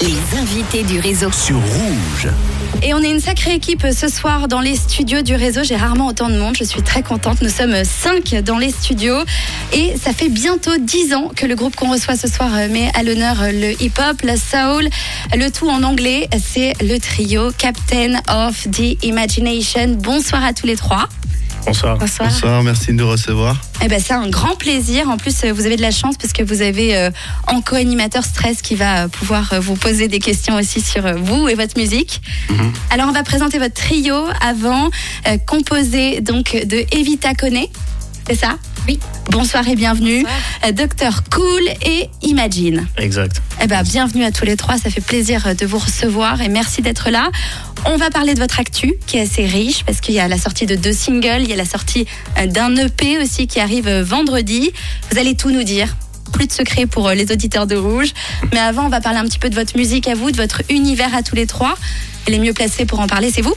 Les invités du réseau. sur Rouge. Et on est une sacrée équipe ce soir dans les studios du réseau. J'ai rarement autant de monde. Je suis très contente. Nous sommes cinq dans les studios. Et ça fait bientôt dix ans que le groupe qu'on reçoit ce soir met à l'honneur le hip-hop, la soul, le tout en anglais. C'est le trio Captain of the Imagination. Bonsoir à tous les trois. Bonsoir. Bonsoir. Bonsoir, merci de nous recevoir. Eh ben, c'est un grand plaisir. En plus, euh, vous avez de la chance parce que vous avez euh, en co-animateur Stress qui va euh, pouvoir euh, vous poser des questions aussi sur euh, vous et votre musique. Mhm. Alors, on va présenter votre trio avant, euh, composé donc de Evita Kone. C'est ça? Oui. Bonsoir et bienvenue. Euh, Docteur Cool et Imagine. Exact. Eh ben, bienvenue à tous les trois. Ça fait plaisir euh, de vous recevoir et merci d'être là. On va parler de votre actu qui est assez riche parce qu'il y a la sortie de deux singles, il y a la sortie euh, d'un EP aussi qui arrive vendredi. Vous allez tout nous dire. Plus de secrets pour les auditeurs de Rouge. Mais avant, on va parler un petit peu de votre musique à vous, de votre univers à tous les trois. Et les mieux placés pour en parler, c'est vous?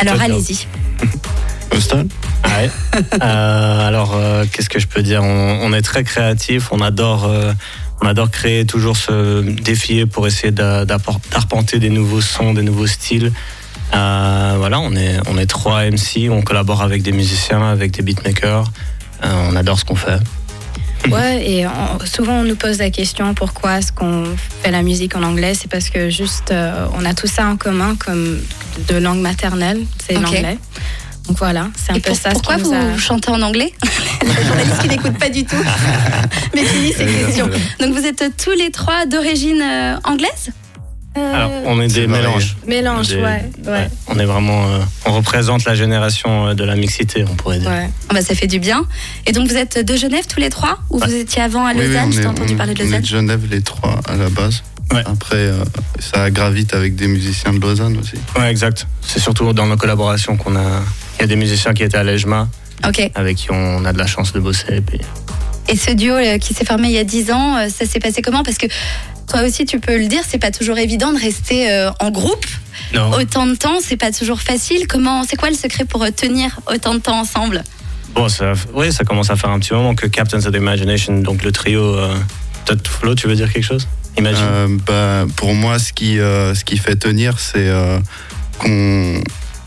Alors allez-y. Ouais. Euh, alors, euh, qu'est-ce que je peux dire? On, on est très créatif, on adore, euh, on adore créer, toujours se défier pour essayer d'arpenter des nouveaux sons, des nouveaux styles. Euh, voilà, on est, on est trois MC, on collabore avec des musiciens, avec des beatmakers. Euh, on adore ce qu'on fait. Ouais, et on- souvent on nous pose la question pourquoi est-ce qu'on fait la musique en anglais? C'est parce que juste euh, on a tout ça en commun comme de langue maternelle, c'est l'anglais. Donc voilà, c'est un Et peu pour- ça. ce pourquoi vous a- chantez en anglais? Les journalistes qui n'écoutent pas du tout, mais lisent ces questions. Donc vous êtes tous les trois d'origine euh, anglaise? Euh, Alors, on est des mélanges. Mélange, Des- ouais, ouais, On est vraiment, euh, on représente la génération de la mixité, on pourrait dire. ouais. Ah bah, ça fait du bien. Et donc vous êtes de Genève tous les trois? Ou vous étiez avant à Oui, oui, Lausanne? on Je t'ai entendu on- parler de On est Lausanne. de Genève les trois à la base. Ouais. Après, euh, ça gravite avec des musiciens de Lausanne aussi. Ouais, exact. C'est surtout dans nos collaborations qu'on a. Il y a des musiciens qui étaient à l'EJMA, Ok. avec qui on a de la chance de bosser. Et puis... Et ce duo euh, qui s'est formé il y a 10 ans, euh, ça s'est passé comment? Parce que toi aussi tu peux le dire, c'est pas toujours évident de rester euh, en groupe Non. autant de temps, c'est pas toujours facile. Comment, c'est quoi le secret pour tenir autant de temps ensemble? Bon, ça, oui, ça commence à faire un petit moment que Captains of the Imagination, donc le trio. Euh, Peut-être Flo, tu veux dire quelque chose? Imagine. Euh, bah, pour moi, ce qui, euh, ce qui fait tenir, c'est euh, qu'on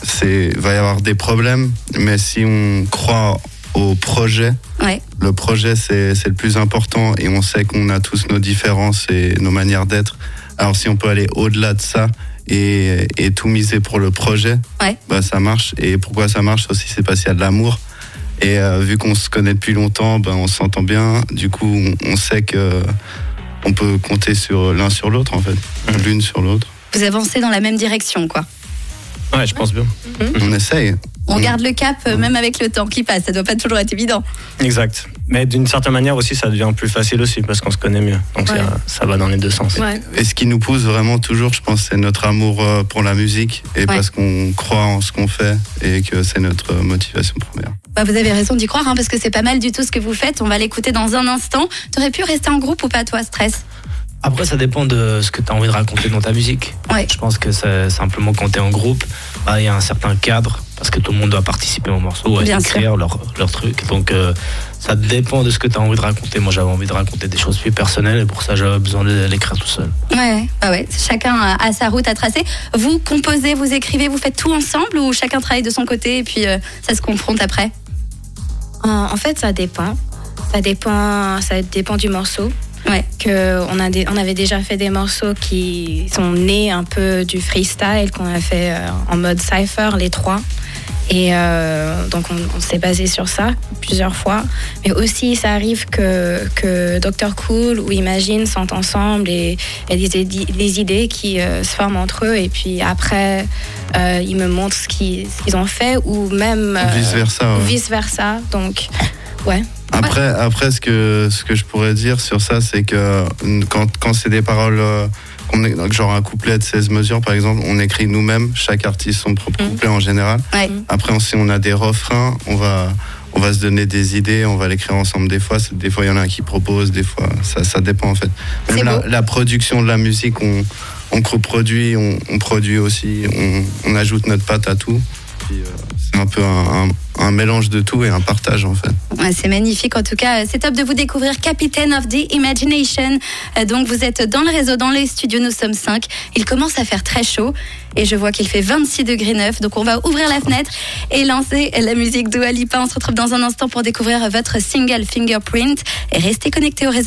c'est va y avoir des problèmes, mais si on croit au projet, Ouais. le projet c'est le plus important et on sait qu'on a tous nos différences et nos manières d'être. Alors si on peut aller au-delà de ça et, et tout miser pour le projet, Ouais. bah ça marche. Et pourquoi ça marche aussi, c'est parce qu'il y a de l'amour. Et euh, vu qu'on se connaît depuis longtemps, ben on s'entend bien. Du coup, on, on sait que on peut compter sur l'un sur l'autre en fait, Mhm. l'une sur l'autre. Vous avancez dans la même direction, quoi. Ouais, je pense bien. On essaye. On garde le cap euh, même avec le temps qui passe. Ça doit pas toujours être évident. Exact. Mais d'une certaine manière aussi, ça devient plus facile aussi parce qu'on se connaît mieux. Donc Ouais. ça, ça va dans les deux sens. Ouais. Et ce qui nous pousse vraiment toujours, je pense, c'est notre amour euh, pour la musique et parce qu'on croit en ce qu'on fait et que c'est notre euh, motivation première. Bah, vous avez raison d'y croire, hein, parce que c'est pas mal du tout ce que vous faites. On va l'écouter dans un instant. T'aurais pu rester en groupe ou pas, toi, Stress? Après, ça dépend de ce que tu as envie de raconter dans ta musique. Ouais. Je pense que c'est simplement quand tu es en groupe, bah, il y a un certain cadre, parce que tout le monde doit participer au morceau, Bien écrire leur, leur truc. Donc, euh, ça dépend de ce que tu as envie de raconter. Moi, j'avais envie de raconter des choses plus personnelles, et pour ça, j'avais besoin de l'écrire tout seul. Ouais, bah ouais. Chacun a, sa route à tracer. Vous composez, vous écrivez, vous faites tout ensemble ou chacun travaille de son côté et puis euh, ça se confronte après? En, en fait, ça dépend. Ça dépend, ça dépend du morceau. Ouais. Que on, a des- on avait déjà fait des morceaux qui sont nés un peu du freestyle qu'on a fait euh, en mode cypher, les trois. Et euh, donc on, on s'est basé sur ça plusieurs fois. Mais aussi ça arrive que, que Dr Cool ou Imagine sont ensemble et il y a des, des idées qui euh, se forment entre eux et puis après euh, ils me montrent ce qu'ils ce qu'ils ont fait ou même Vice versa. ouais. vice versa. Donc ouais. Après, après ce, que, ce que je pourrais dire sur ça, c'est que euh, quand, quand c'est des paroles, euh, qu'on est, donc genre un couplet de 16 mesures par exemple, on écrit nous-mêmes, chaque artiste son propre Mhm. couplet en général. Ouais. Après, on- si on a des refrains, on va, on va se donner des idées, on va l'écrire ensemble des fois. Des fois, il y en a un qui propose, des fois, ça, ça dépend en fait. Même la, production de la musique, on, on coproduit, on, on produit aussi, on, on ajoute notre patte à tout. puis euh, c'est un peu un, mélange de tout et un partage en fait. C'est magnifique. En tout cas, c'est top de vous découvrir Captain of the Imagination. Euh, Donc, vous êtes dans le réseau, dans les studios. Nous sommes cinq. Il commence à faire très chaud et je vois qu'il fait 26 degrés 9. Donc, on va ouvrir la fenêtre et lancer la musique d'Oualipa. On se retrouve dans un instant pour découvrir votre single Fingerprint et restez connectés au réseau.